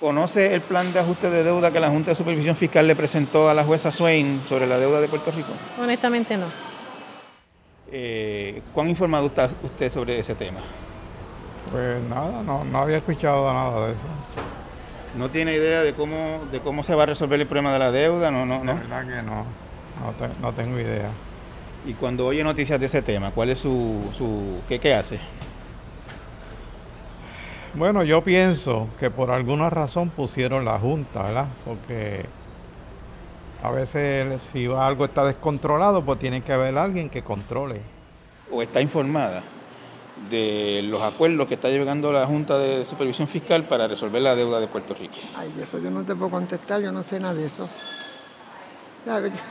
¿Conoce el plan de ajuste de deuda que la Junta de Supervisión Fiscal le presentó a la jueza Swain sobre la deuda de Puerto Rico? Honestamente no. Eh, ¿Cuán informado está usted sobre ese tema? Pues nada, no, no había escuchado nada de eso. ¿No tiene idea de cómo, de cómo se va a resolver el problema de la deuda? No, no, no. La verdad que no, no, te- no tengo idea. Y cuando oye noticias de ese tema, ¿cuál es su, su qué, qué hace? Bueno, yo pienso que por alguna razón pusieron la junta, ¿verdad? Porque a veces si algo está descontrolado, pues tiene que haber alguien que controle. ¿O está informada de los acuerdos que está llegando la Junta de Supervisión Fiscal para resolver la deuda de Puerto Rico? Ay, eso yo no te puedo contestar, yo no sé nada de eso. ¿Sabes?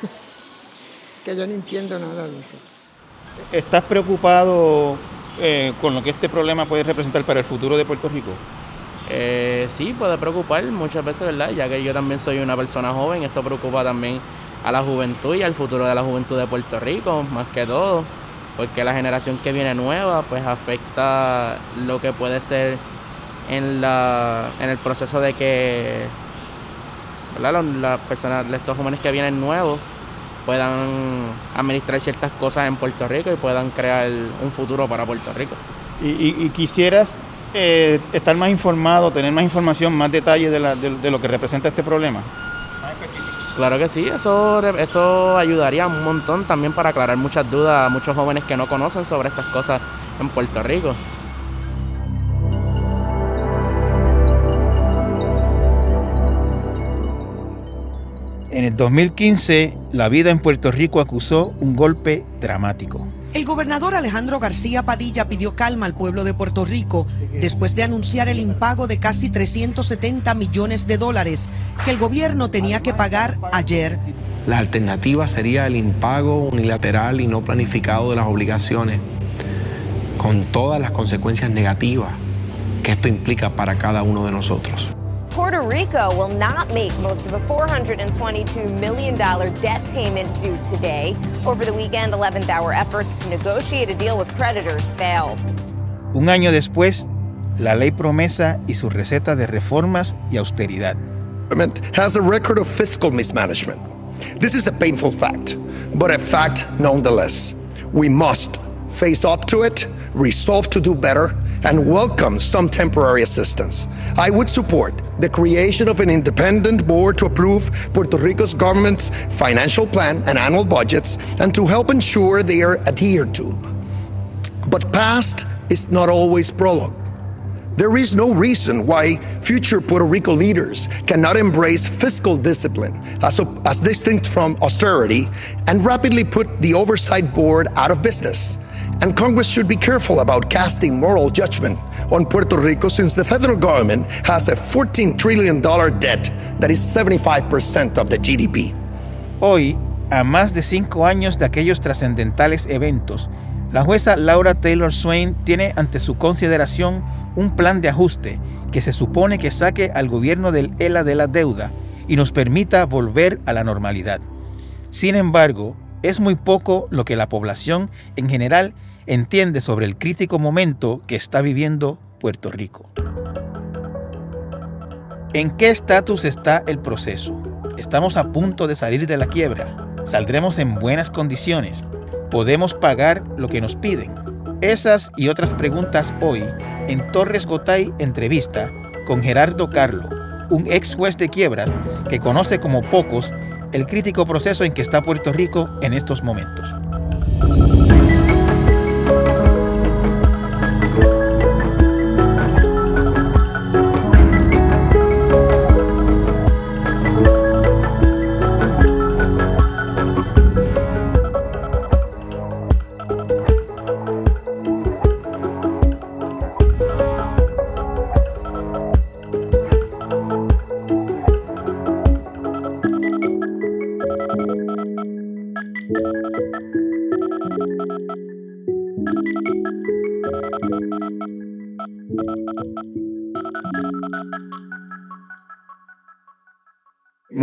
Que yo no entiendo nada de eso. ¿Estás preocupado eh, con lo que este problema puede representar para el futuro de Puerto Rico? Eh, sí, puede preocupar muchas veces, ¿verdad? Ya que yo también soy una persona joven, esto preocupa también a la juventud y al futuro de la juventud de Puerto Rico, más que todo, porque la generación que viene nueva, pues afecta lo que puede ser en, la, en el proceso de que ¿verdad? Las personas, estos jóvenes que vienen nuevos, puedan administrar ciertas cosas en Puerto Rico y puedan crear un futuro para Puerto Rico. Y, y- y quisieras eh, estar más informado, tener más información, más detalles de, la- de- de lo que representa este problema. Claro que sí, eso, eso ayudaría un montón también para aclarar muchas dudas a muchos jóvenes que no conocen sobre estas cosas en Puerto Rico. En el 2015, la vida en Puerto Rico acusó un golpe dramático. El gobernador Alejandro García Padilla pidió calma al pueblo de Puerto Rico después de anunciar el impago de casi 370 millones de dólares que el gobierno tenía que pagar ayer. La alternativa sería el impago unilateral y no planificado de las obligaciones, con todas las consecuencias negativas que esto implica para cada uno de nosotros. Puerto Rico will not make most of a $422 million debt payment due today. Over the weekend, 11th hour efforts to negotiate a deal with creditors failed. Un año después, la ley promesa y su receta de reformas y austeridad. government has a record of fiscal mismanagement. This is a painful fact, but a fact nonetheless. We must face up to it, resolve to do better, and welcome some temporary assistance. I would support the creation of an independent board to approve Puerto Rico's government's financial plan and annual budgets and to help ensure they are adhered to. But past is not always prologue. There is no reason why future Puerto Rico leaders cannot embrace fiscal discipline as, as distinct from austerity and rapidly put the oversight board out of business. And Congress should be careful about casting moral judgment on Puerto Rico since the federal government has a $14 trillion debt that is 75% of the GDP. Hoy, a más de cinco años de aquellos trascendentales eventos, la jueza Laura Taylor Swain tiene ante su consideración un plan de ajuste que se supone que saque al gobierno del ELA de la deuda y nos permita volver a la normalidad. Sin embargo, es muy poco lo que la población en general entiende sobre el crítico momento que está viviendo Puerto Rico. ¿En qué estatus está el proceso? Estamos a punto de salir de la quiebra. Saldremos en buenas condiciones. ¿Podemos pagar lo que nos piden? Esas y otras preguntas hoy en Torres Gotay entrevista con Gerardo Carlo, un ex juez de quiebras que conoce como pocos el crítico proceso en que está Puerto Rico en estos momentos.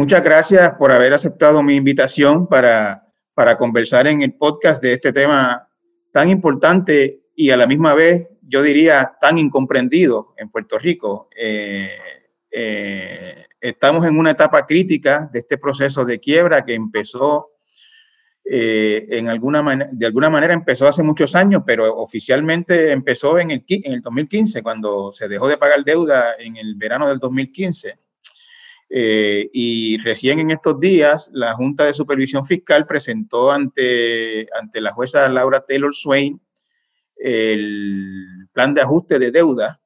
Muchas gracias por haber aceptado mi invitación para, para conversar en el podcast de este tema tan importante y a la misma vez, yo diría, tan incomprendido en Puerto Rico. Eh, eh, estamos en una etapa crítica de este proceso de quiebra que empezó eh, en alguna de alguna manera empezó hace muchos años, pero oficialmente empezó en el, en el 2015, cuando se dejó de pagar deuda en el verano del 2015. Eh, y recién en estos días, la Junta de Supervisión Fiscal presentó ante, ante la jueza Laura Taylor Swain el plan de ajuste de deuda,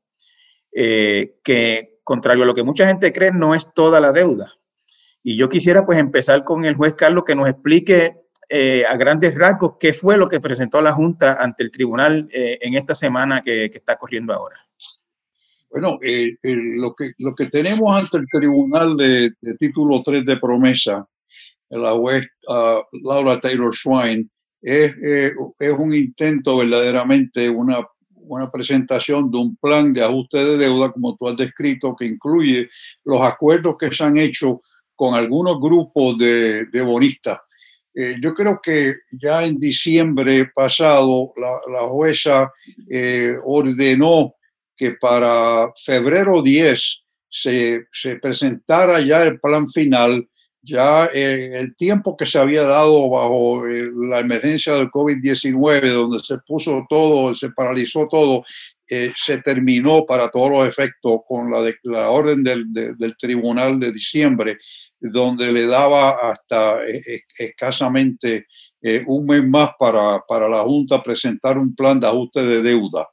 eh, que contrario a lo que mucha gente cree, no es toda la deuda. Y yo quisiera pues empezar con el juez Carlos que nos explique eh, a grandes rasgos qué fue lo que presentó la Junta ante el tribunal en esta semana que está corriendo ahora. Bueno, eh, lo, que, lo que tenemos ante el tribunal de, título 3 de promesa, la juez uh, Laura Taylor Swain, es, eh, es un intento verdaderamente, una, una presentación de un plan de ajuste de deuda, como tú has descrito, que incluye los acuerdos que se han hecho con algunos grupos de, bonistas. Eh, yo creo que ya en diciembre pasado la jueza ordenó que para febrero 10 se, se presentara ya el plan final, ya el, tiempo que se había dado bajo eh, la emergencia del COVID-19, donde se puso todo, se paralizó todo, eh, se terminó para todos los efectos con la, la orden del, del, tribunal de diciembre, donde le daba hasta eh, escasamente un mes más para, para la Junta presentar un plan de ajuste de deuda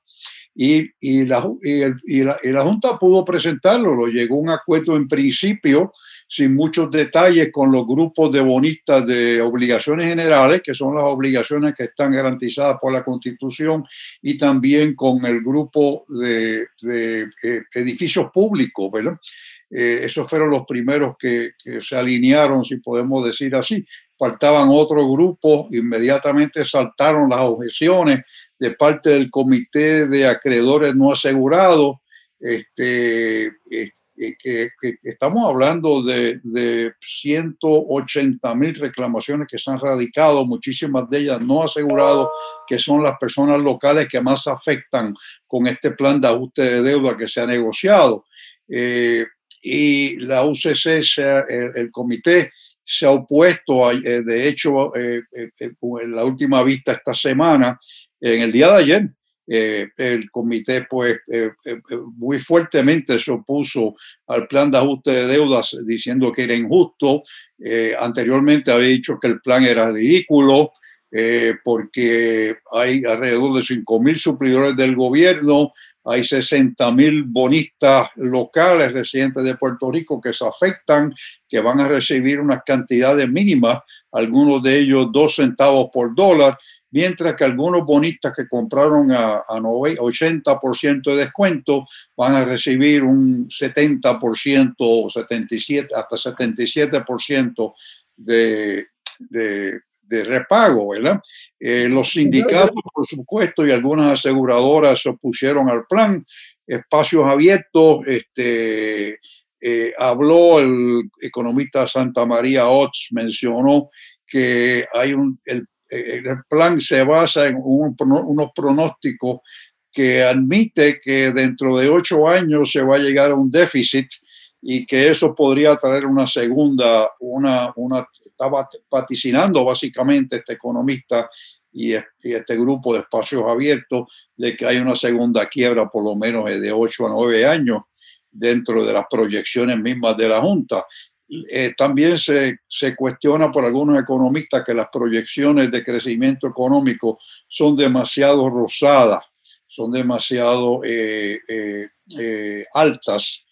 y, y, la, y, la, y, la, Junta pudo presentarlo, lo llegó un acuerdo en principio, sin muchos detalles, con los grupos de bonistas de obligaciones generales, que son las obligaciones que están garantizadas por la Constitución, y también con el grupo de, de eh, edificios públicos, ¿verdad? Eh, esos fueron los primeros que, que, se alinearon, si podemos decir así. Faltaban otros grupos, inmediatamente saltaron las objeciones de parte del Comité de Acreedores No Asegurados, este, eh, que, estamos hablando de, de 180 mil reclamaciones que se han radicado, muchísimas de ellas no asegurados, que son las personas locales que más afectan con este plan de ajuste de deuda que se ha negociado. Eh, y la UCC, el, comité, se ha opuesto, eh, de hecho, en la última vista esta semana, en el día de ayer, eh, el comité pues eh, eh, muy fuertemente se opuso al plan de ajuste de deudas diciendo que era injusto. anteriormente había dicho que el plan era ridículo porque hay alrededor de 5 mil suplidores del gobierno, hay 60 mil bonistas locales residentes de Puerto Rico que se afectan, que van a recibir unas cantidades mínimas, algunos de ellos dos centavos por dólar, mientras que algunos bonistas que compraron a, 80% de descuento van a recibir un 70% o 77, hasta 77% de, de, de repago, ¿verdad? Eh, los sindicatos, por supuesto, y algunas aseguradoras se opusieron al plan. Espacios abiertos, este, eh, habló el economista Santa María Ots, mencionó que hay un, el el plan se basa en unos pronósticos que admite que dentro de ocho años se va a llegar a un déficit y que eso podría traer una segunda, una, una estaba vaticinando básicamente este economista y, este grupo de espacios abiertos de que hay una segunda quiebra por lo menos de ocho a nueve años dentro de las proyecciones mismas de la Junta. Eh, también se, se, cuestiona por algunos economistas que las proyecciones de crecimiento económico son demasiado rosadas, son demasiado eh, eh, altas,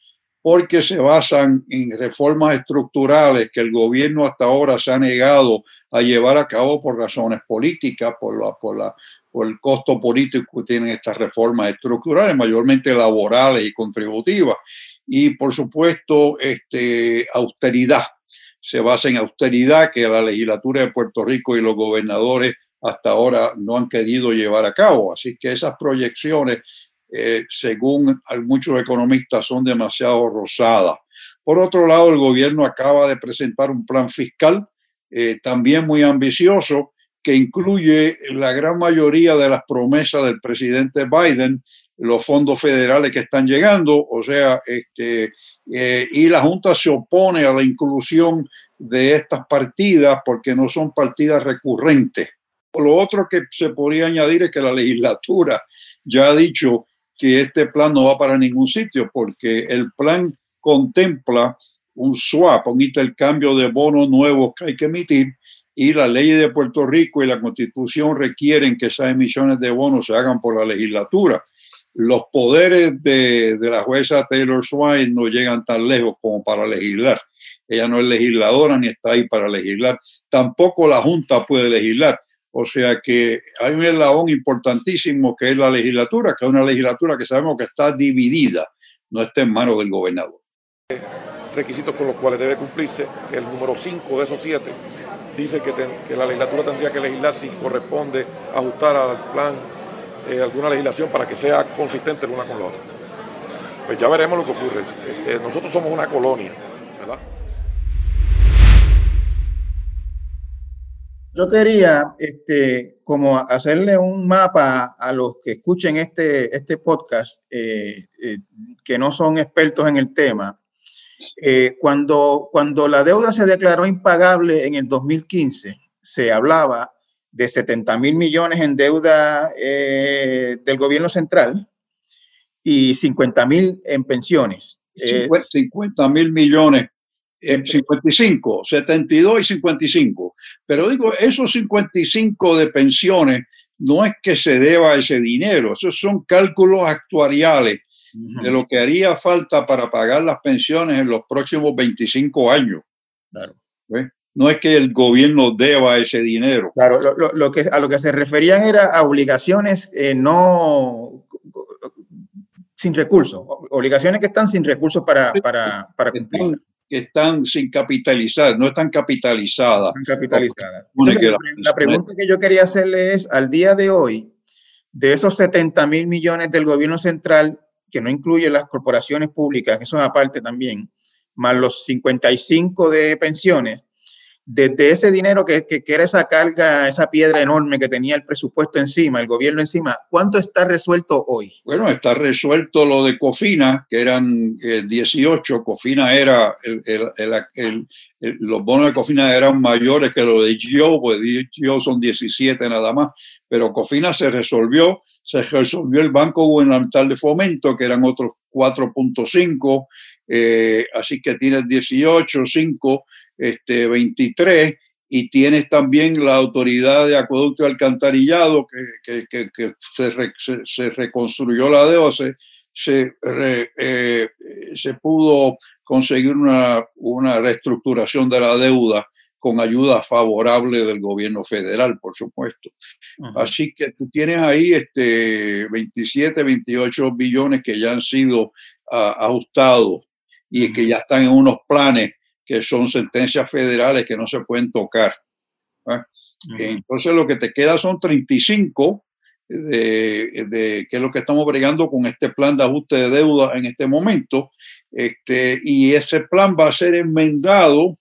porque se basan en reformas estructurales que el gobierno hasta ahora se ha negado a llevar a cabo por razones políticas, por, la, por, la, por el costo político que tienen estas reformas estructurales, mayormente laborales y contributivas y por supuesto este, austeridad. Se basa en austeridad que la legislatura de Puerto Rico y los gobernadores hasta ahora no han querido llevar a cabo. Así que esas proyecciones, eh, según muchos economistas, son demasiado rosadas. Por otro lado, el gobierno acaba de presentar un plan fiscal eh, también muy ambicioso que incluye la gran mayoría de las promesas del presidente Biden los fondos federales que están llegando, o sea, este, eh, y la Junta se opone a la inclusión de estas partidas porque no son partidas recurrentes. Lo otro que se podría añadir es que la legislatura ya ha dicho que este plan no va para ningún sitio porque el plan contempla un swap, un intercambio de bonos nuevos que hay que emitir y la ley de Puerto Rico y la constitución requieren que esas emisiones de bonos se hagan por la legislatura. Los poderes de, la jueza Taylor Swain no llegan tan lejos como para legislar. Ella no es legisladora ni está ahí para legislar. Tampoco la Junta puede legislar. O sea que hay un eslabón importantísimo que es la legislatura, que es una legislatura que sabemos que está dividida, no está en manos del gobernador. Requisitos con los cuales debe cumplirse, el número 5 de esos 7 dice que, la legislatura tendría que legislar si corresponde ajustar al plan eh, alguna legislación para que sea consistente una con la otra. Pues ya veremos lo que ocurre. Eh, nosotros somos una colonia, ¿verdad? Yo quería este, como hacerle un mapa a los que escuchen este, este podcast, eh, eh, que no son expertos en el tema. Eh, cuando, cuando la deuda se declaró impagable en el 2015, se hablaba de 70 mil millones en deuda del gobierno central y 50 mil en pensiones. 50 mil millones 55, 72 y 55. Pero digo, esos 55 de pensiones no es que se deba ese dinero, esos son cálculos actuariales de lo que haría falta para pagar las pensiones en los próximos 25 años. Claro. No es que el gobierno deba ese dinero. Claro, lo, que, a lo que se referían era a obligaciones eh, no sin recursos, obligaciones que están sin recursos para, para, para cumplir que están sin capitalizar, no están capitalizadas. capitalizadas. la, pregunta que yo quería hacerle es, al día de hoy, de esos 70 mil millones del gobierno central, que no incluye las corporaciones públicas, eso es aparte también, más los 55 de pensiones, desde ese dinero que, que, era esa carga, esa piedra enorme que tenía el presupuesto encima, el gobierno encima, ¿cuánto está resuelto hoy? Bueno, está resuelto lo de Cofina, que eran 18. Eh, Cofina era, los bonos de Cofina eran mayores que los de GIO, pues GIO son 17 nada más, pero Cofina se resolvió, se resolvió el Banco Gubernamental de Fomento, que eran otros 4.5, eh, así que tienes 18, 5 este, 23 y tienes también la autoridad de acueducto y alcantarillado que, que, que, se, se, reconstruyó la deuda, se, se, eh, se pudo conseguir una, una, reestructuración de la deuda con ayuda favorable del gobierno federal, por supuesto. Así que tú tienes ahí este 27, 28 billones que ya han sido ah, ajustados y que ya están en unos planes que son sentencias federales que no se pueden tocar. Entonces lo que te queda son 35 de, de, que es lo que estamos bregando con este plan de ajuste de deuda en este momento. Este, y ese plan va a ser enmendado,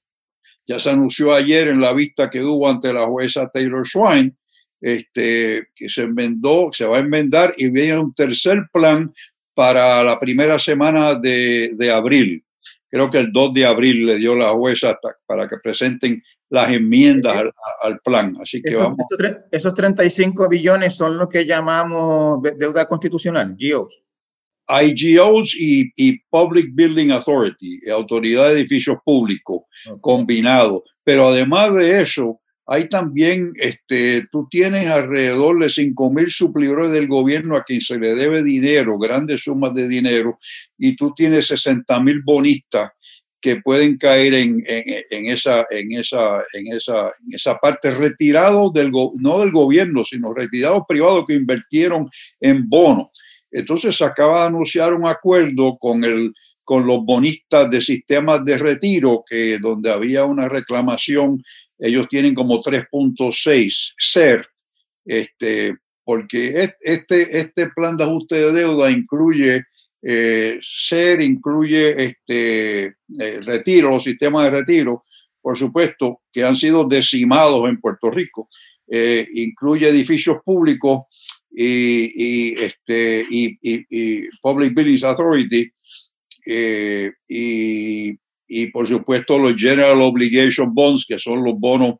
ya se anunció ayer en la vista que hubo ante la jueza Taylor Swain, este, que se enmendó, se va a enmendar y viene un tercer plan para la primera semana de, de abril creo que el 2 de abril le dio la jueza para que presenten las enmiendas al, plan. Así que esos, vamos. Esos 35 billones son lo que llamamos deuda constitucional, GOs. Hay GOs y, y Public Building Authority, Autoridad de Edificios Públicos, combinados. Pero además de eso, hay también, este, tú tienes alrededor de 5 mil suplidores del gobierno a quien se le debe dinero, grandes sumas de dinero, y tú tienes 60 mil bonistas que pueden caer en, esa, en, esa, en, esa, en esa parte, retirados del, no del gobierno, sino retirados privados que invirtieron en bonos. Entonces se acaba de anunciar un acuerdo con, el, con los bonistas de sistemas de retiro, que donde había una reclamación ellos tienen como 3.6 ser, este, porque este, este plan de ajuste de deuda incluye eh, ser, incluye este, eh, retiro, los sistemas de retiro, por supuesto, que han sido decimados en Puerto Rico, eh, incluye edificios públicos y, este, y, Public Billings Authority eh, y, por supuesto los General Obligation Bonds, que son los bonos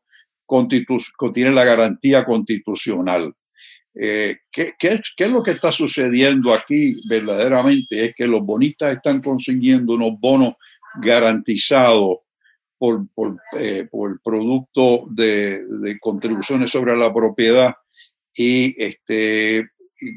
que tienen la garantía constitucional. Eh, ¿qué, qué, qué, es lo que está sucediendo aquí verdaderamente? Es que los bonistas están consiguiendo unos bonos garantizados por, por, eh, por producto de, contribuciones sobre la propiedad y, este,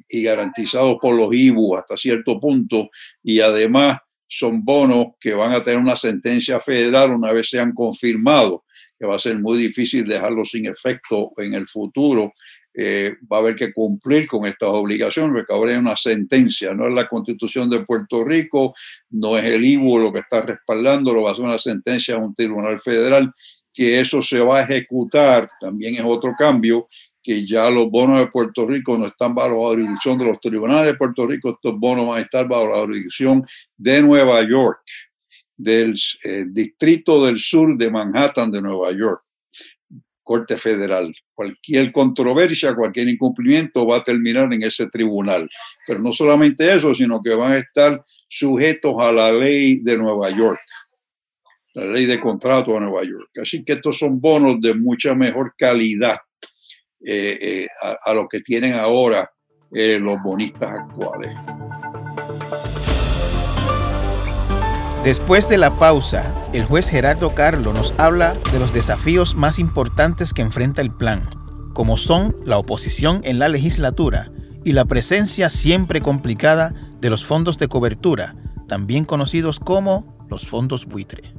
y, garantizados por los IBU hasta cierto punto y además son bonos que van a tener una sentencia federal una vez sean confirmados, que va a ser muy difícil dejarlos sin efecto en el futuro. Eh, va a haber que cumplir con estas obligaciones, porque ahora hay una sentencia, no es la constitución de Puerto Rico, no es el IBU lo que está respaldando, lo va a ser una sentencia de un tribunal federal, que eso se va a ejecutar, también es otro cambio, que ya los bonos de Puerto Rico no están bajo la jurisdicción de los tribunales de Puerto Rico, estos bonos van a estar bajo la jurisdicción de Nueva York, del eh, Distrito del Sur de Manhattan de Nueva York, Corte Federal. Cualquier controversia, cualquier incumplimiento va a terminar en ese tribunal. Pero no solamente eso, sino que van a estar sujetos a la ley de Nueva York la ley de contrato de Nueva York. Así que estos son bonos de mucha mejor calidad eh, eh, a, lo que tienen ahora eh, los bonistas actuales. Después de la pausa, el juez Gerardo Carlo nos habla de los desafíos más importantes que enfrenta el plan, como son la oposición en la legislatura y la presencia siempre complicada de los fondos de cobertura, también conocidos como los fondos buitre.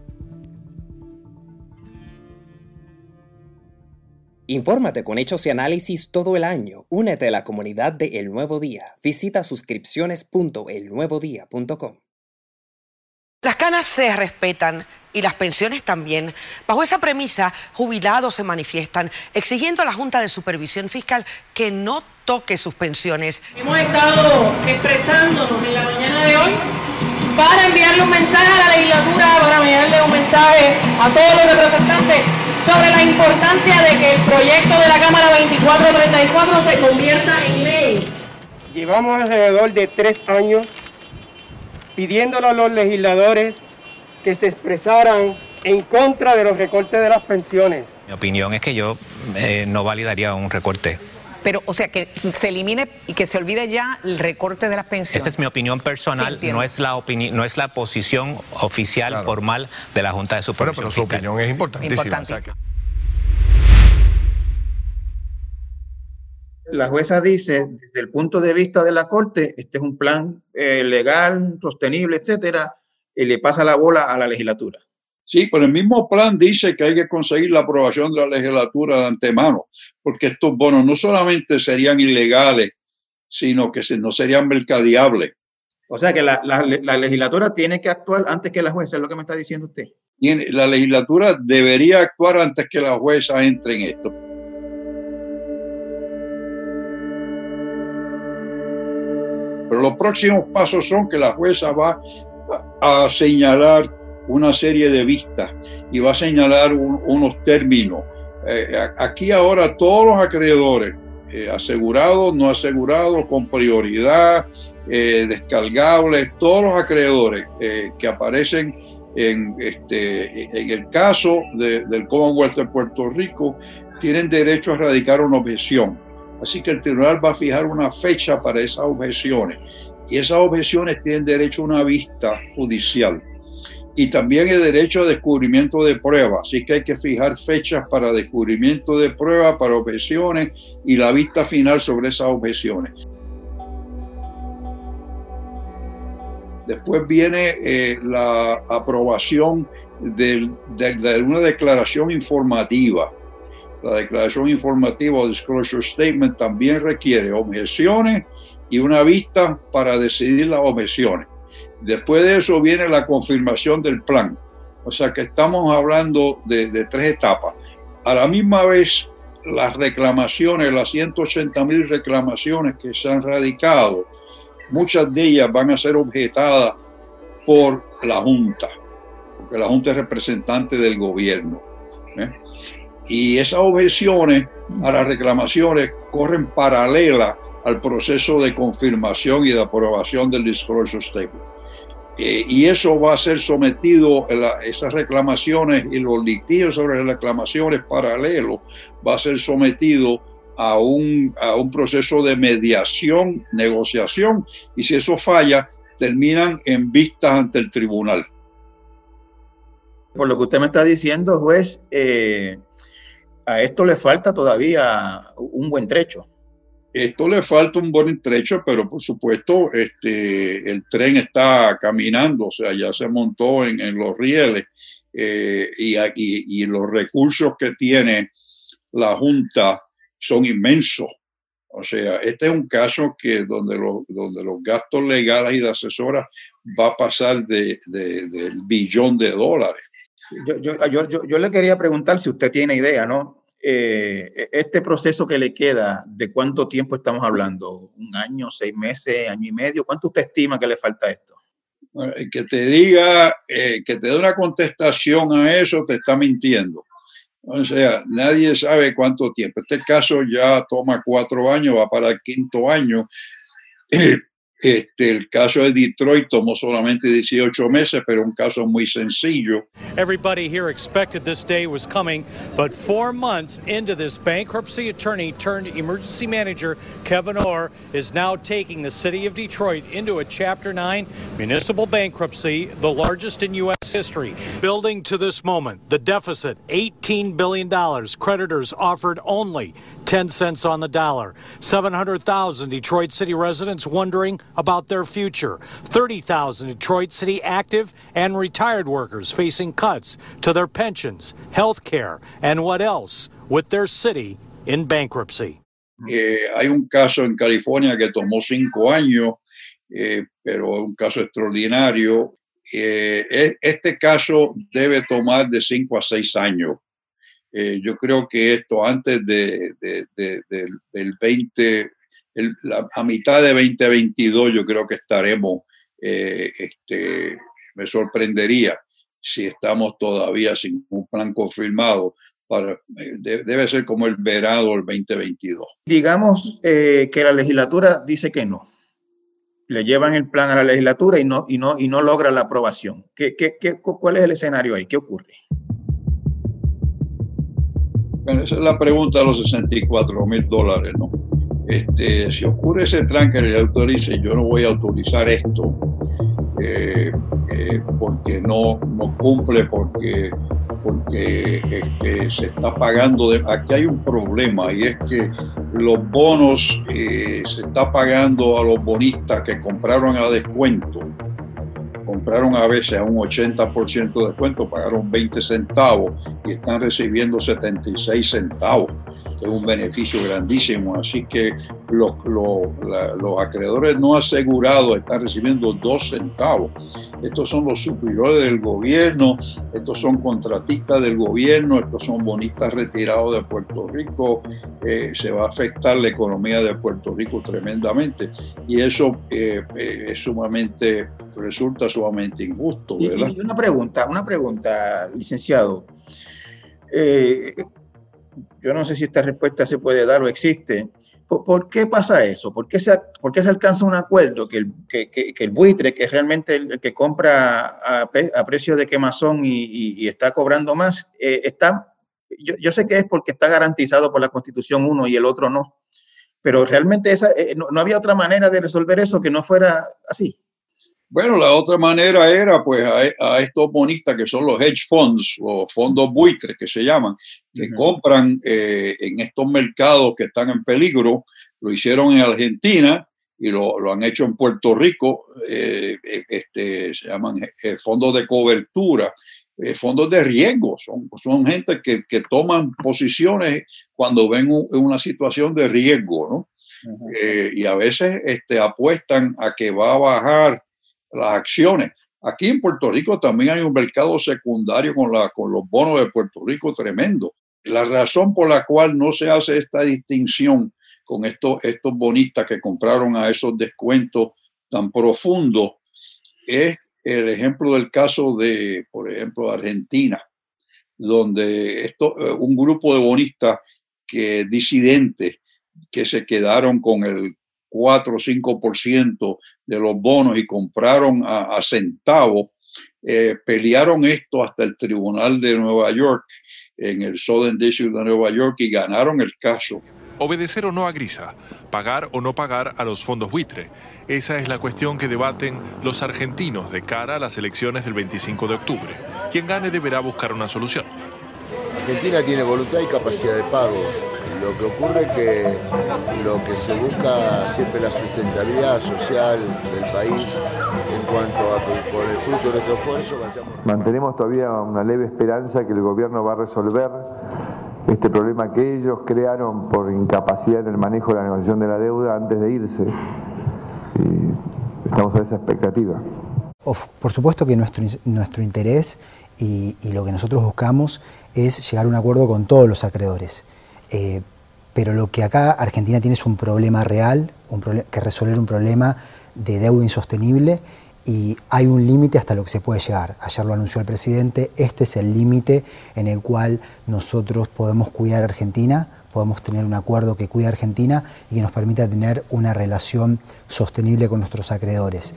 Infórmate con hechos y análisis todo el año. Únete a la comunidad de El Nuevo Día. Visita suscripciones.elnuevodía.com. Las canas se respetan y las pensiones también. Bajo esa premisa, jubilados se manifiestan exigiendo a la Junta de Supervisión Fiscal que no toque sus pensiones. Hemos estado expresándonos en la mañana de hoy para enviarle un mensaje a la legislatura, para enviarle un mensaje a todos los representantes sobre la importancia de que el proyecto de la Cámara 2434 se convierta en ley. Llevamos alrededor de tres años pidiéndole a los legisladores que se expresaran en contra de los recortes de las pensiones. Mi opinión es que yo eh, no validaría un recorte pero, o sea, que se elimine y que se olvide ya el recorte de las pensiones. Esa es mi opinión personal, no, es la no es la posición oficial, formal de la Junta de Supervisión. Pero, pero su opinión es importantísima. La jueza dice, desde el punto de vista de la Corte, este es un plan eh, legal, sostenible, etcétera, y le pasa la bola a la legislatura. Sí, pero el mismo plan dice que hay que conseguir la aprobación de la legislatura de antemano, porque estos bonos no solamente serían ilegales, sino que no serían mercadeables. O sea que la, legislatura tiene que actuar antes que la jueza, es lo que me está diciendo usted. la legislatura debería actuar antes que la jueza entre en esto. Pero los próximos pasos son que la jueza va a señalar una serie de vistas y va a señalar unos términos. Eh, aquí ahora todos los acreedores, eh, asegurados, no asegurados, con prioridad, eh, descargables, todos los acreedores que aparecen en, este, en el caso del Commonwealth de Puerto Rico tienen derecho a radicar una objeción. Así que el tribunal va a fijar una fecha para esas objeciones y esas objeciones tienen derecho a una vista judicial y también el derecho a descubrimiento de pruebas. Así que hay que fijar fechas para descubrimiento de pruebas, para objeciones y la vista final sobre esas objeciones. Después viene eh, la aprobación de, una declaración informativa. La declaración informativa o disclosure statement también requiere objeciones y una vista para decidir las objeciones. Después de eso viene la confirmación del plan. O sea que estamos hablando de, tres etapas. A la misma vez, las reclamaciones, las 180 mil reclamaciones que se han radicado, muchas de ellas van a ser objetadas por la Junta, porque la Junta es representante del gobierno. ¿eh? Y esas objeciones a las reclamaciones corren paralelas al proceso de confirmación y de aprobación del disclosure statement. Eh, y eso va a ser sometido, esas reclamaciones y los litigios sobre las reclamaciones paralelos, va a ser sometido a un, a un proceso de mediación, negociación, y si eso falla, terminan en vistas ante el tribunal. Por lo que usted me está diciendo, juez, eh, a esto le falta todavía un buen trecho. Esto le falta un buen trecho, pero por supuesto este, el tren está caminando, o sea, ya se montó en, los rieles eh, y, y, y, los recursos que tiene la Junta son inmensos. O sea, este es un caso que donde, donde los gastos legales y de asesoras va a pasar de, del billón de dólares. Yo, yo, yo, yo, le quería preguntar si usted tiene idea, ¿no? Eh, este proceso que le queda, ¿de cuánto tiempo estamos hablando? ¿Un año, seis meses, año y medio? ¿Cuánto usted estima que le falta esto? que te diga, eh, que te dé una contestación a eso, te está mintiendo. O sea, nadie sabe cuánto tiempo. Este caso ya toma cuatro años, va para el quinto año. Este, el caso de Detroit tomó solamente 18 meses, pero un caso muy sencillo. Everybody here expected this day was coming, but four months into this, bankruptcy attorney turned emergency manager Kevin Orr is now taking the city of Detroit into a Chapter 9 municipal bankruptcy, the largest in U.S. history. Building to this moment, the deficit, $18 billion. Creditors offered only 10 cents on the dollar. 700,000 Detroit City residents wondering about their future. 30,000 Detroit City active and retired workers facing cuts to their pensions, health care, and what else with their city in bankruptcy. Eh, hay un caso en California que tomó cinco años, eh, pero un caso extraordinario. Eh, este caso debe tomar de cinco a seis años. Eh, yo creo que esto antes de, del 20, la, a mitad de 2022, yo creo que estaremos, eh, este, me sorprendería si estamos todavía sin un plan confirmado. Para, eh, debe ser como el verano del 2022. Digamos que la legislatura dice que no. Le llevan el plan a la legislatura y no, y no, y no logra la aprobación. ¿Qué, qué, qué, ¿Cuál es el escenario ahí? ¿Qué ocurre? esa es la pregunta de los 64 mil dólares, ¿no? Este, si ocurre ese tranque el autor dice, yo no voy a autorizar esto eh, eh, porque no, no cumple, porque, porque este, se está pagando, aquí hay un problema y es que los bonos eh, se está pagando a los bonistas que compraron a descuento compraron a veces a un 80% de descuento, pagaron 20 centavos y están recibiendo 76 centavos. Es un beneficio grandísimo. Así que los, los, acreedores no asegurados están recibiendo 2 centavos. Estos son los superiores del gobierno, estos son contratistas del gobierno, estos son bonistas retirados de Puerto Rico. Eh, se va a afectar la economía de Puerto Rico tremendamente. Y eso eh, eh, es sumamente resulta sumamente injusto. ¿verdad? Y, una pregunta, una pregunta, licenciado. Eh, yo no sé si esta respuesta se puede dar o existe. ¿Por, qué pasa eso? ¿Por qué, se, por qué se alcanza un acuerdo que el, que, que, el buitre, que es realmente el, que compra a, a, precio de quemazón y, está cobrando más, eh, está, yo, yo, sé que es porque está garantizado por la Constitución uno y el otro no, pero realmente esa, eh, no había otra manera de resolver eso que no fuera así. Bueno, la otra manera era pues a, estos bonistas que son los hedge funds, los fondos buitres que se llaman, que compran eh, en estos mercados que están en peligro. Lo hicieron en Argentina y lo, han hecho en Puerto Rico. Eh, eh, este, se llaman fondos de cobertura, fondos de riesgo. Son, son gente que, que toman posiciones cuando ven una situación de riesgo, ¿no? y a veces este, apuestan a que va a bajar las acciones. Aquí en Puerto Rico también hay un mercado secundario con, la, con los bonos de Puerto Rico tremendo. La razón por la cual no se hace esta distinción con estos, estos bonistas que compraron a esos descuentos tan profundos es el ejemplo del caso de, por ejemplo, Argentina, donde esto, eh, un grupo de bonistas que disidentes que se quedaron con el 4 o 5% de los bonos y compraron a, centavos, eh, pelearon esto hasta el Tribunal de Nueva York, en el Southern District de Nueva York, y ganaron el caso. Obedecer o no a Grisa, pagar o no pagar a los fondos buitre. Esa es la cuestión que debaten los argentinos de cara a las elecciones del 25 de octubre. Quien gane deberá buscar una solución. Argentina tiene voluntad y capacidad de pago. Lo que ocurre es que lo que se busca siempre la sustentabilidad social del país en cuanto a que con el fruto de nuestro esfuerzo vayamos... Mantenemos todavía una leve esperanza que el gobierno va a resolver este problema que ellos crearon por incapacidad en el manejo de la negociación de la deuda antes de irse. Y estamos a esa expectativa. Por supuesto que nuestro, nuestro interés y, lo que nosotros buscamos es llegar a un acuerdo con todos los acreedores. Eh, pero lo que acá Argentina tiene es un problema real, un que resolver un problema de deuda insostenible y hay un límite hasta lo que se puede llegar. Ayer lo anunció el presidente, este es el límite en el cual nosotros podemos cuidar a Argentina, podemos tener un acuerdo que cuide a Argentina y que nos permita tener una relación sostenible con nuestros acreedores.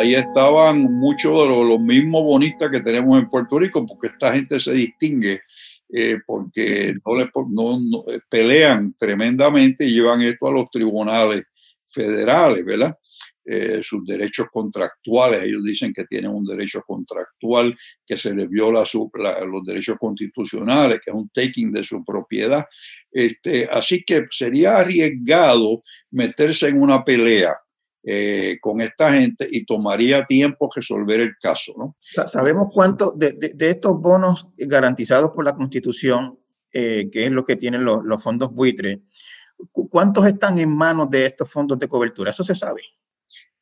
Ahí estaban muchos de los, mismos bonistas que tenemos en Puerto Rico, porque esta gente se distingue eh, porque no, eh, pelean tremendamente y llevan esto a los tribunales federales, ¿verdad? Eh, sus derechos contractuales, ellos dicen que tienen un derecho contractual, que se les viola los derechos constitucionales, que es un taking de su propiedad. Este, así que sería arriesgado meterse en una pelea eh, con esta gente y tomaría tiempo resolver el caso. ¿no? Sabemos cuánto de, estos bonos garantizados por la Constitución, eh, que es lo que tienen los, fondos buitres, ¿cuántos están en manos de estos fondos de cobertura? ¿Eso se sabe?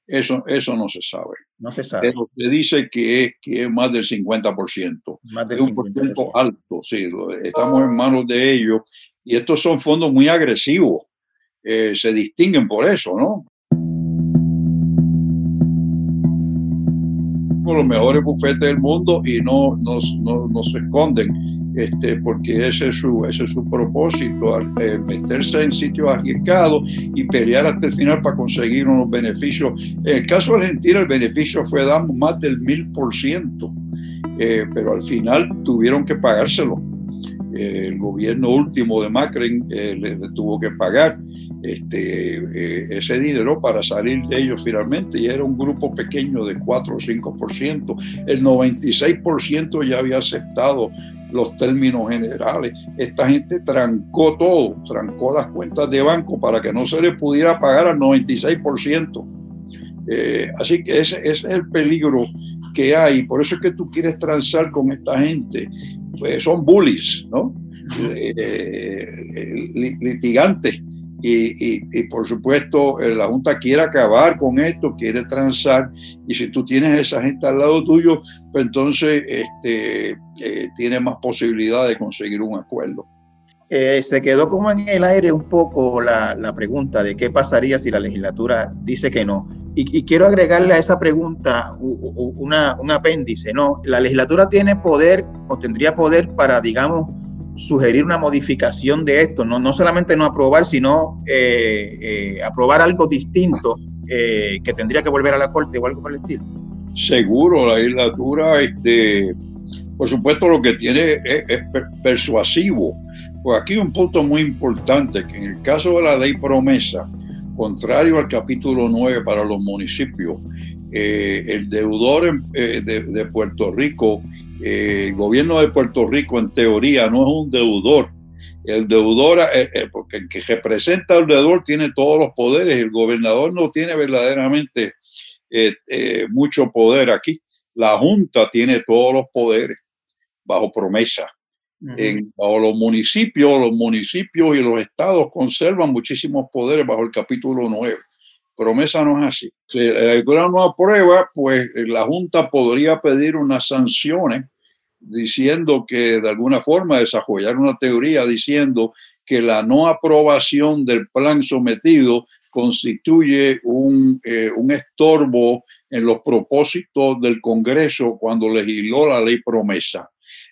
Eso, eso no se sabe. No se sabe. Pero se dice que es, que es más del 50%. Más del es un porcentaje alto, sí. Estamos en manos de ellos. Y estos son fondos muy agresivos. Eh, se distinguen por eso, ¿no? Los mejores bufetes del mundo y no, no, no, se esconden, este, porque ese es su, ese es su propósito, eh, meterse en sitios arriesgados y pelear hasta el final para conseguir unos beneficios. En el caso de Argentina, el beneficio fue dando más del mil por ciento, eh, pero al final tuvieron que pagárselo. Eh, el gobierno último de Macri le tuvo que pagar este, eh, ese dinero para salir de ellos finalmente y era un grupo pequeño de 4 o 5%. El 96% ya había aceptado los términos generales. Esta gente trancó todo, trancó las cuentas de banco para que no se le pudiera pagar al 96%. Eh, así que ese, es el peligro que hay. Por eso es que tú quieres transar con esta gente. Pues son bullies, ¿no? Eh, litigantes y, por supuesto, eh, la Junta quiere acabar con esto, quiere transar, y si tú tienes a esa gente al lado tuyo, pues entonces este, eh, tiene más posibilidad de conseguir un acuerdo. Eh, se quedó como en el aire un poco la, la, pregunta de qué pasaría si la legislatura dice que no. Y, quiero agregarle a esa pregunta una, un apéndice, ¿no? La legislatura tiene poder o tendría poder para, digamos, sugerir una modificación de esto, no, no solamente no aprobar, sino eh, eh, aprobar algo distinto eh, que tendría que volver a la Corte o algo por el estilo. Seguro, la legislatura, este, por supuesto, lo que tiene es, persuasivo. Pues aquí un punto muy importante, que en el caso de la ley promesa, contrario al capítulo 9 para los municipios, el deudor de, de Puerto Rico eh, el gobierno de Puerto Rico en teoría no es un deudor. El deudor, eh, eh, porque el que representa al deudor tiene todos los poderes, el gobernador no tiene verdaderamente mucho poder aquí. La Junta tiene todos los poderes bajo promesa. En, bajo los municipios, los municipios y los estados conservan muchísimos poderes bajo el capítulo 9 promesa no es así. Si la lectura no aprueba, pues eh, la Junta podría pedir unas sanciones diciendo que de alguna forma desarrollar una teoría diciendo que la no aprobación del plan sometido constituye un, eh, un estorbo en los propósitos del Congreso cuando legisló la ley promesa.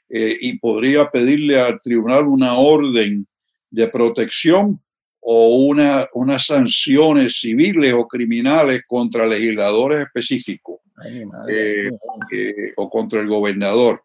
Eh, y podría pedirle al tribunal una orden de protección o una, unas sanciones civiles o criminales contra legisladores específicos eh, eh, o contra el gobernador,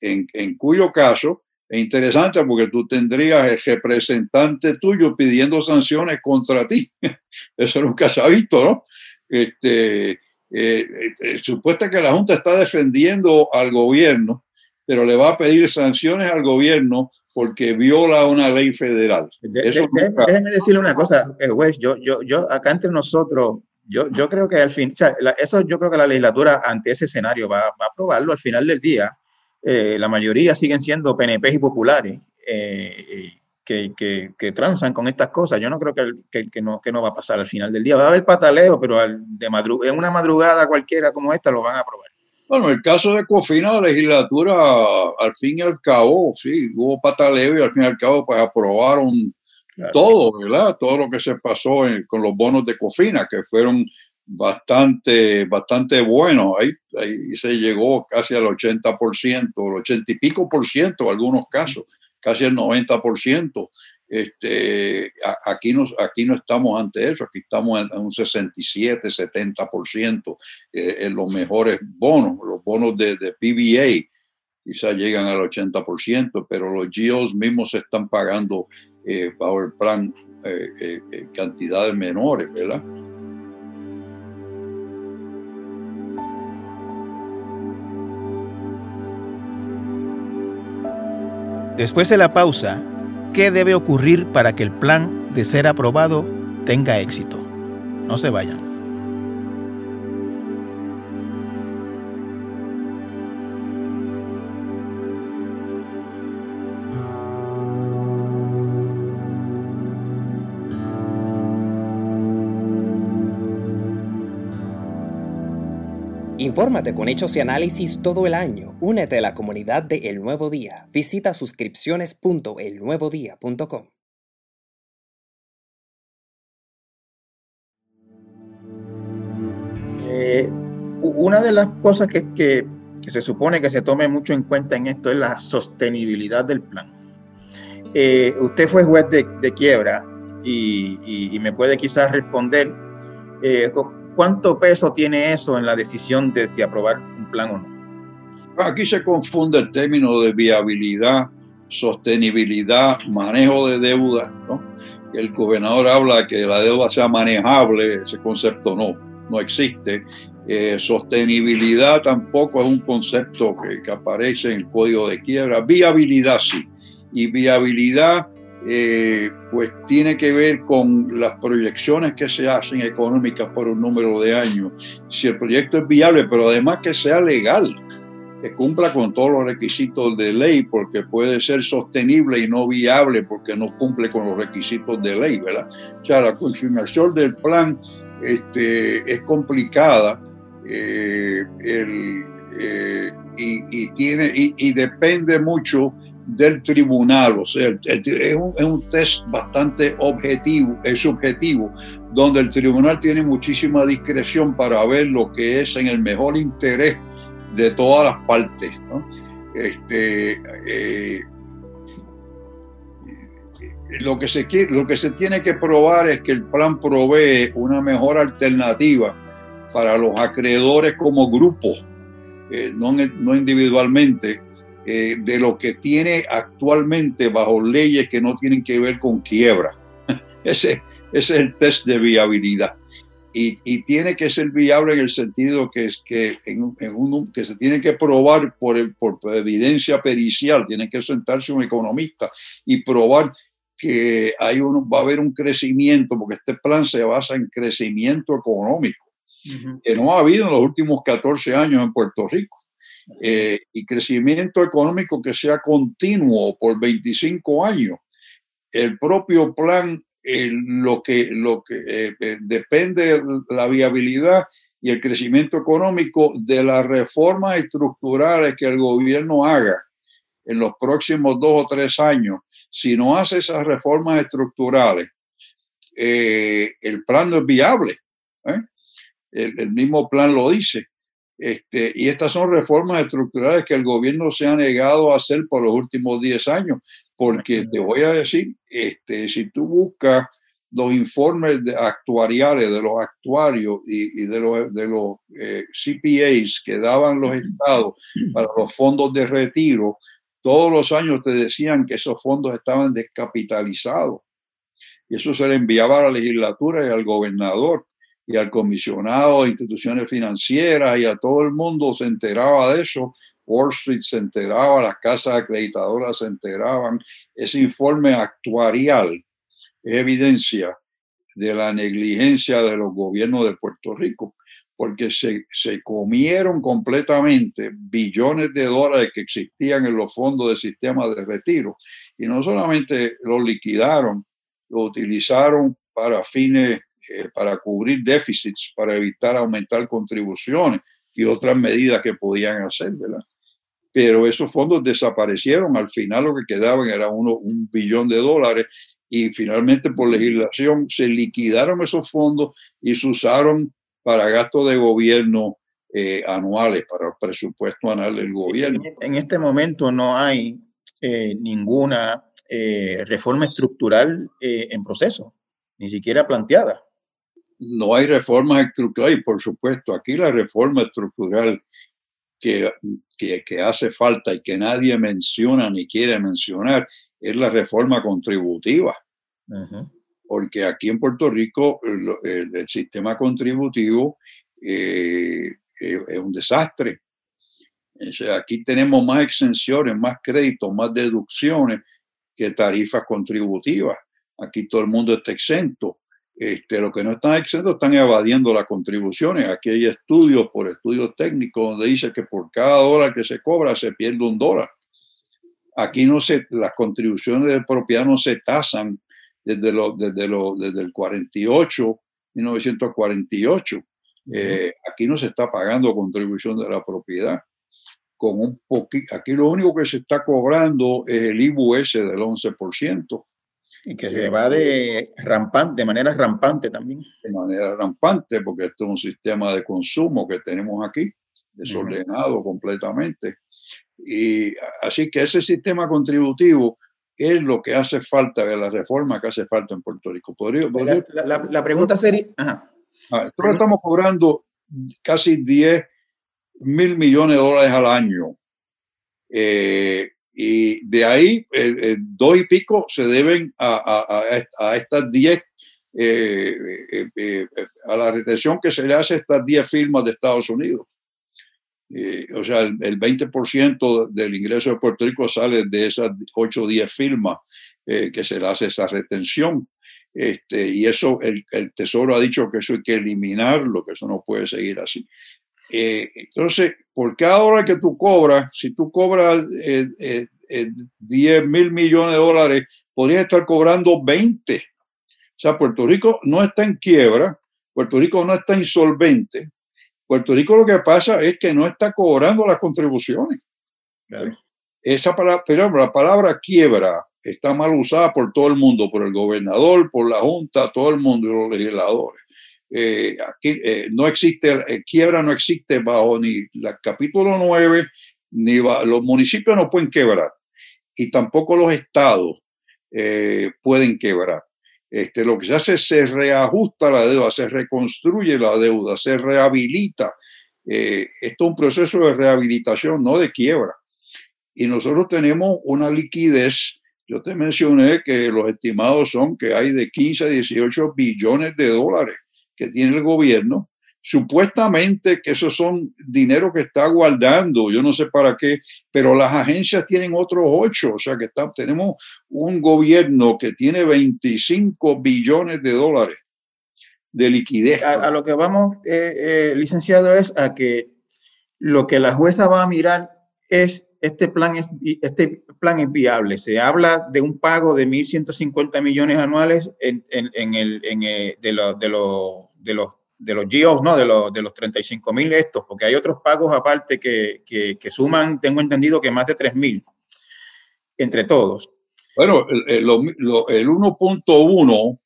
en, en cuyo caso es interesante porque tú tendrías el representante tuyo pidiendo sanciones contra ti. Eso nunca se ha visto, ¿no? Este, eh, eh, supuesta que la Junta está defendiendo al gobierno, pero le va a pedir sanciones al gobierno porque viola una ley federal. déjeme decirle una cosa, eh, yo, yo, yo, acá entre nosotros, yo, yo creo que al fin, eso yo creo que la legislatura ante ese escenario va, va a aprobarlo al final del día eh, la mayoría siguen siendo PNP y populares eh, que, que, que, transan con estas cosas. Yo no creo que, que, no, que no va a pasar al final del día. Va a haber pataleo, pero al, de en una madrugada cualquiera como esta lo van a aprobar. Bueno, el caso de Cofina, la legislatura, al fin y al cabo, sí, hubo pataleo y al fin y al cabo, pues aprobaron todo, ¿verdad? Todo lo que se pasó con los bonos de Cofina, que fueron bastante, bastante bueno. Ahí, ahí se llegó casi al 80%, el 80 y pico por ciento en algunos casos, casi el 90%. Este, aquí, no, aquí no estamos ante eso, aquí estamos en, un 67, 70% eh, en los mejores bonos, los bonos de, PBA quizás llegan al 80%, pero los GEOs mismos se están pagando eh, bajo el plan eh, eh, cantidades menores, ¿verdad? Después de la pausa, ¿qué debe ocurrir para que el plan, de ser aprobado, tenga éxito? No se vayan. Infórmate con hechos y análisis todo el año. Únete a la comunidad de El Nuevo Día. Visita suscripciones.elnuevodía.com. Eh, una de las cosas que, se supone que se tome mucho en cuenta en esto es la sostenibilidad del plan. Eh, usted fue juez de, quiebra y, me puede quizás responder eh, ¿Cuánto peso tiene eso en la decisión de si aprobar un plan o no? Aquí se confunde el término de viabilidad, sostenibilidad, manejo de deuda. ¿no? El gobernador habla que la deuda sea manejable, ese concepto no, no existe. Eh, sostenibilidad tampoco es un concepto que, que, aparece en el código de quiebra. Viabilidad sí. Y viabilidad eh, pues tiene que ver con las proyecciones que se hacen económicas por un número de años. Si el proyecto es viable, pero además que sea legal, que cumpla con todos los requisitos de ley, porque puede ser sostenible y no viable porque no cumple con los requisitos de ley, ¿verdad? O sea, la confirmación del plan este, es complicada eh, eh, y, tiene, y depende mucho del tribunal, o sea, es un, test bastante objetivo, es subjetivo, donde el tribunal tiene muchísima discreción para ver lo que es en el mejor interés de todas las partes. Este, eh, lo, que se lo que se tiene que probar es que el plan provee una mejor alternativa para los acreedores como grupo, eh, no, no individualmente, eh, de lo que tiene actualmente bajo leyes que no tienen que ver con quiebra. ese, ese, es el test de viabilidad. Y, y, tiene que ser viable en el sentido que, es que, en, un, que se tiene que probar por, el, por evidencia pericial, tiene que sentarse un economista y probar que hay uno, va a haber un crecimiento, porque este plan se basa en crecimiento económico, que no ha habido en los últimos 14 años en Puerto Rico. Eh, y crecimiento económico que sea continuo por 25 años. El propio plan, lo que, lo que eh, eh, depende la viabilidad y el crecimiento económico de las reformas estructurales que el gobierno haga en los próximos dos o tres años. Si no hace esas reformas estructurales, el plan no es viable. el mismo plan lo dice. Este, y estas son reformas estructurales que el gobierno se ha negado a hacer por los últimos 10 años, porque te voy a decir, este, si tú buscas los informes actuariales de los actuarios y, de los, de los eh, CPAs que daban los estados para los fondos de retiro, todos los años te decían que esos fondos estaban descapitalizados. Y eso se le enviaba a la legislatura y al gobernador y al comisionado de instituciones financieras y a todo el mundo se enteraba de eso. Wall Street se enteraba, las casas acreditadoras se enteraban. Ese informe actuarial es evidencia de la negligencia de los gobiernos de Puerto Rico, porque se, se comieron completamente billones de dólares que existían en los fondos de sistema de retiro y no solamente los liquidaron, lo utilizaron para fines, eh, para cubrir déficits, para evitar aumentar contribuciones y otras medidas que podían hacer, ¿verdad? Pero esos fondos desaparecieron, al final lo que quedaban era uno, un billón de dólares y finalmente por legislación se liquidaron esos fondos y se usaron para gastos de gobierno eh, anuales, para el presupuesto anual del gobierno. En este momento no hay eh, ninguna eh, reforma estructural en proceso, ni siquiera planteada. No hay reformas estructurales y por supuesto aquí la reforma estructural que, que, que hace falta y que nadie menciona ni quiere mencionar es la reforma contributiva. Porque aquí en Puerto Rico el, sistema contributivo eh, es un desastre. O sea, aquí tenemos más exenciones, más créditos, más deducciones que tarifas contributivas. Aquí todo el mundo está exento. Este, los que no están exentos están evadiendo las contribuciones. Aquí hay estudios por estudios técnicos donde dice que por cada dólar que se cobra se pierde un dólar. Aquí no se, las contribuciones de propiedad no se tasan desde, lo, desde, lo, desde el 48, 1948. Eh, aquí no se está pagando contribución de la propiedad. Con un aquí lo único que se está cobrando es el IBUS del 11%. Y que se va de rampante, de manera rampante también. De manera rampante, porque esto es un sistema de consumo que tenemos aquí, desordenado completamente. Y así que ese sistema contributivo es lo que hace falta, la reforma que hace falta en Puerto Rico. ¿Podría, La, pregunta sería... Ajá. Ah, estamos cobrando casi 10 mil millones de dólares al año. Eh, y de ahí, eh, eh, dos y pico se deben a, a, estas 10, a la retención que se le hace a estas 10 firmas de Estados Unidos. Eh, o sea, el, 20% del ingreso de Puerto Rico sale de esas 8 o 10 firmas eh, que se le hace esa retención. Este, y eso, el, Tesoro ha dicho que eso hay que eliminarlo, que eso no puede seguir así. Eh, entonces, por cada hora que tú cobras, si tú cobras 10 mil millones de dólares, podrías estar cobrando 20. O sea, Puerto Rico no está en quiebra, Puerto Rico no está insolvente, Puerto Rico lo que pasa es que no está cobrando las contribuciones. Esa palabra, pero la palabra quiebra está mal usada por todo el mundo, por el gobernador, por la Junta, todo el mundo y los legisladores. Eh, aquí eh, no existe, eh, quiebra no existe bajo ni el capítulo 9, ni los municipios no pueden quebrar y tampoco los estados pueden quebrar. Este, lo que se hace es se reajusta la deuda, se reconstruye la deuda, se rehabilita. Eh, esto es un proceso de rehabilitación, no de quiebra. Y nosotros tenemos una liquidez. Yo te mencioné que los estimados son que hay de 15 a 18 billones de dólares que tiene el gobierno Supuestamente que esos son dinero que está guardando, yo no sé para qué, pero las agencias tienen otros ocho, o sea que está, tenemos un gobierno que tiene 25 billones de dólares de liquidez. A, lo que vamos, eh, eh, licenciado, es a que lo que la jueza va a mirar es este plan es, este plan es viable. Se habla de un pago de 1.150 millones anuales en, el, eh, de, lo, de, lo, de los de los GIOs, ¿no? De los, de los 35 mil estos, porque hay otros pagos aparte que, que, suman, tengo entendido que más de 3 mil entre todos. Bueno, el, el, el 1.1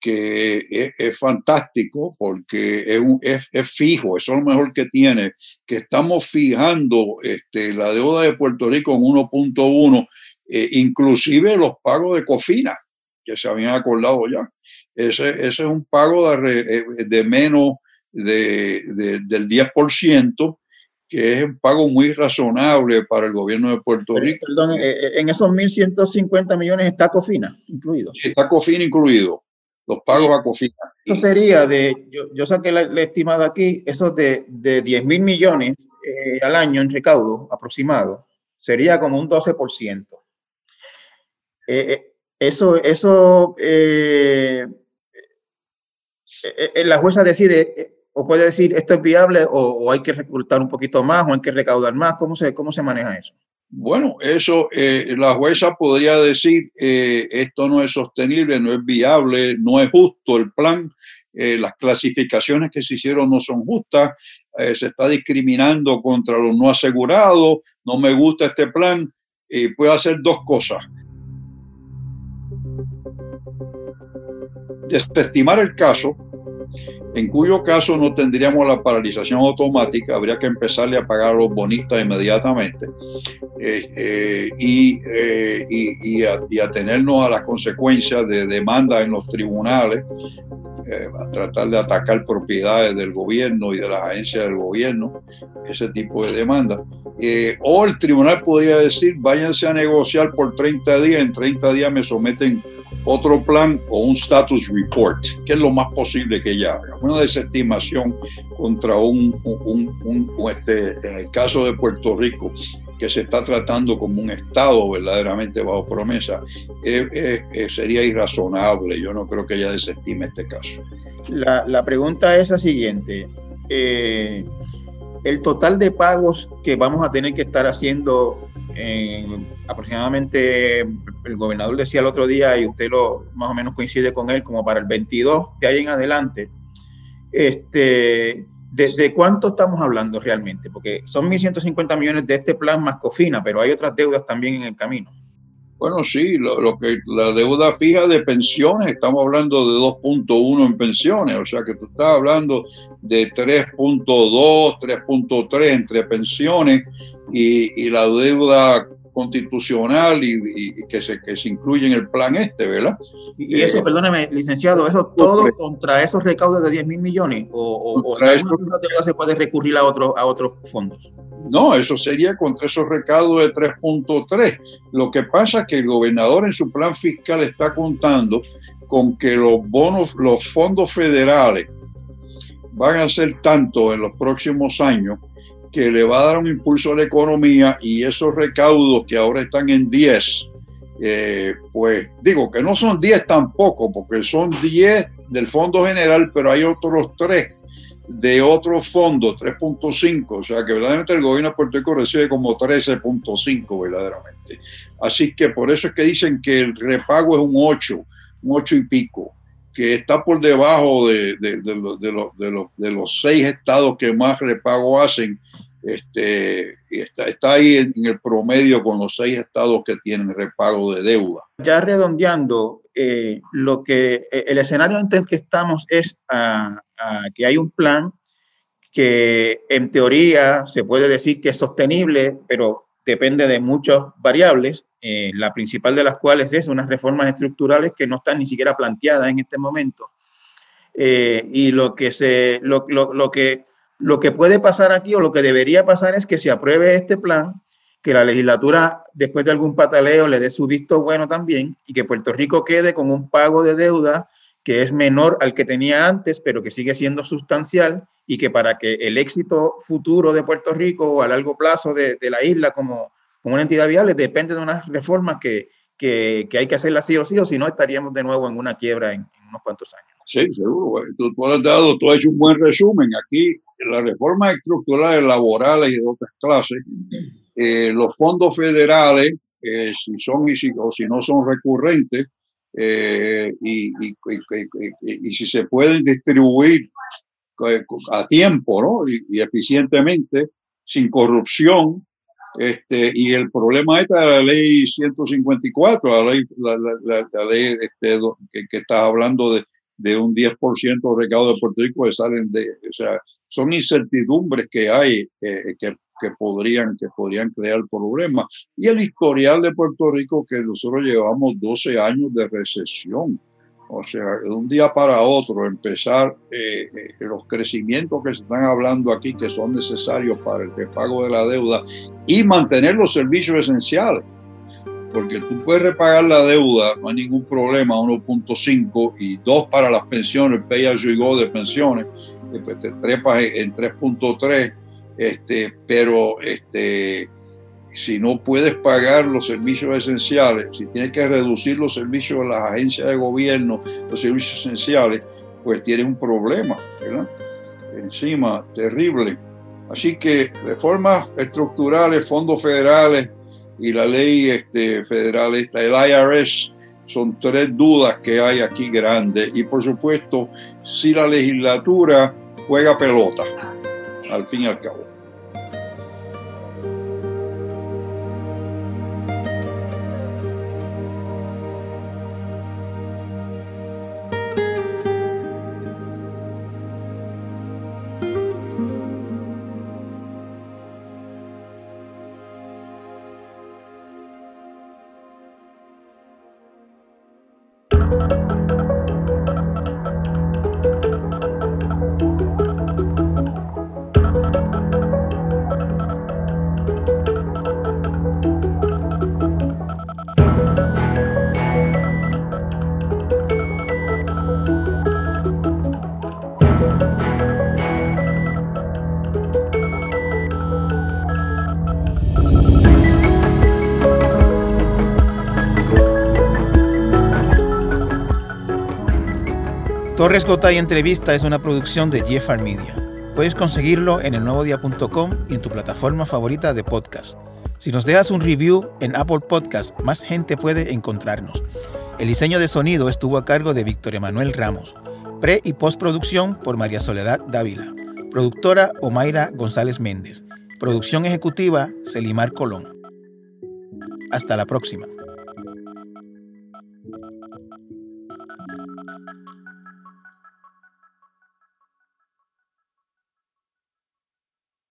que es, fantástico porque es, es, fijo, eso es lo mejor que tiene, que estamos fijando este, la deuda de Puerto Rico en 1.1, eh, inclusive los pagos de COFINA, que se habían acordado ya. Ese, ese es un pago de, eh, de menos de, del 10%, que es un pago muy razonable para el gobierno de Puerto Rico. Perdón, eh, en esos 1.150 millones está COFINA incluido. Está COFINA incluido los pagos a COFINA. Eso sería de, yo, yo saqué la, estimado aquí, eso de, de 10 mil millones eh, al año en recaudo aproximado, sería como un 12%. Eh, eh, eso, eso, la jueza decide o puede decir esto es viable o, hay que reclutar un poquito más o hay que recaudar más. ¿Cómo se, cómo se maneja eso? Bueno, eso eh, la jueza podría decir eh, esto no es sostenible, no es viable, no es justo el plan, eh, las clasificaciones que se hicieron no son justas, se está discriminando contra los no asegurados, no me gusta este plan, puede hacer dos cosas. Desestimar el caso en cuyo caso no tendríamos la paralización automática, habría que empezarle a pagar a los bonistas inmediatamente eh, eh, eh, y, y, y, atenernos a las consecuencias de demanda en los tribunales, a tratar de atacar propiedades del gobierno y de las agencias del gobierno, ese tipo de demanda. o el tribunal podría decir, váyanse a negociar por 30 días, en 30 días me someten otro plan o un status report, que es lo más posible que ella haga. Una desestimación contra un, este, en el caso de Puerto Rico, que se está tratando como un Estado verdaderamente bajo promesa, eh, eh, sería irrazonable. Yo no creo que ella desestime este caso. La, pregunta es la siguiente. Eh, el total de pagos que vamos a tener que estar haciendo aproximadamente, el gobernador decía el otro día, y usted lo más o menos coincide con él, como para el 22 de ahí en adelante, este, ¿de, cuánto estamos hablando realmente? Porque son 1.150 millones de este plan más COFINA, pero hay otras deudas también en el camino. Bueno, sí, lo, que la deuda fija de pensiones, estamos hablando de 2.1 en pensiones, o sea que tú estás hablando de 3.2, 3.3 entre pensiones y, la deuda constitucional y, que, se, que se incluye en el plan este, ¿verdad? Y eso, eh, perdóneme, licenciado, ¿eso todo contra esos recaudos de 10 mil millones? ¿O, o, se puede recurrir a, otro, a otros fondos? No, eso sería contra esos recaudos de 3.3. Lo que pasa es que el gobernador en su plan fiscal está contando con que los bonos, los fondos federales van a ser tanto en los próximos años que le va a dar un impulso a la economía y esos recaudos que ahora están en 10, eh, pues digo que no son 10 tampoco, porque son 10 del Fondo General, pero hay otros 3 de otros fondos, 3.5, o sea que verdaderamente el gobierno de Puerto Rico recibe como 13.5 verdaderamente. Así que por eso es que dicen que el repago es un 8, un 8 y pico que está por debajo de, de, de, los, de, los, seis estados que más repago hacen, este, está, está ahí en, el promedio con los seis estados que tienen repago de deuda. Ya redondeando, eh, lo que eh, el escenario ante el que estamos es ah, ah, que hay un plan que en teoría se puede decir que es sostenible, pero depende de muchas variables, eh, la principal de las cuales es unas reformas estructurales que no están ni siquiera planteadas en este momento. Eh, y lo que, se, lo, lo, que, lo que puede pasar aquí o lo que debería pasar es que se apruebe este plan, que la legislatura, después de algún pataleo, le dé su visto bueno también y que Puerto Rico quede con un pago de deuda que es menor al que tenía antes, pero que sigue siendo sustancial y que para que el éxito futuro de Puerto Rico a largo plazo de, la isla como, como, una entidad viable depende de unas reformas que, que, que, hay que hacerlas sí o sí, o si no estaríamos de nuevo en una quiebra en, unos cuantos años. Sí, seguro. Tú, has dado, tú has hecho un buen resumen. Aquí, las reformas estructurales laborales y de otras clases, eh, los fondos federales, eh, si son y si, o si no son recurrentes, eh, y, y, y, si se pueden distribuir a tiempo ¿no? y, eficientemente, sin corrupción. Este, y el problema está de la ley 154, la ley, la, la, ley este, que, que, está hablando de, de un 10% de recaudo de Puerto Rico que salen de, o sea, son incertidumbres que hay eh, que, que, podrían, que podrían crear problemas. Y el historial de Puerto Rico que nosotros llevamos 12 años de recesión. O sea, de un día para otro empezar eh, eh, los crecimientos que se están hablando aquí, que son necesarios para el repago de la deuda y mantener los servicios esenciales. Porque tú puedes repagar la deuda, no hay ningún problema, 1.5 y 2 para las pensiones, pay as you go de pensiones, pues te trepas en 3.3, este, pero este, si no puedes pagar los servicios esenciales, si tienes que reducir los servicios de las agencias de gobierno, los servicios esenciales, pues tienes un problema, ¿verdad? Encima, terrible. Así que reformas estructurales, fondos federales y la ley este, federal, el IRS, son tres dudas que hay aquí grandes. Y por supuesto, si la legislatura juega pelota, al fin y al cabo. Torres Gotay Entrevista es una producción de Jeffar Media. Puedes conseguirlo en elnuevodia.com y en tu plataforma favorita de podcast. Si nos dejas un review en Apple Podcast, más gente puede encontrarnos. El diseño de sonido estuvo a cargo de Víctor Emanuel Ramos. Pre y postproducción por María Soledad Dávila. Productora Omaira González Méndez. Producción ejecutiva Celimar Colón. Hasta la próxima.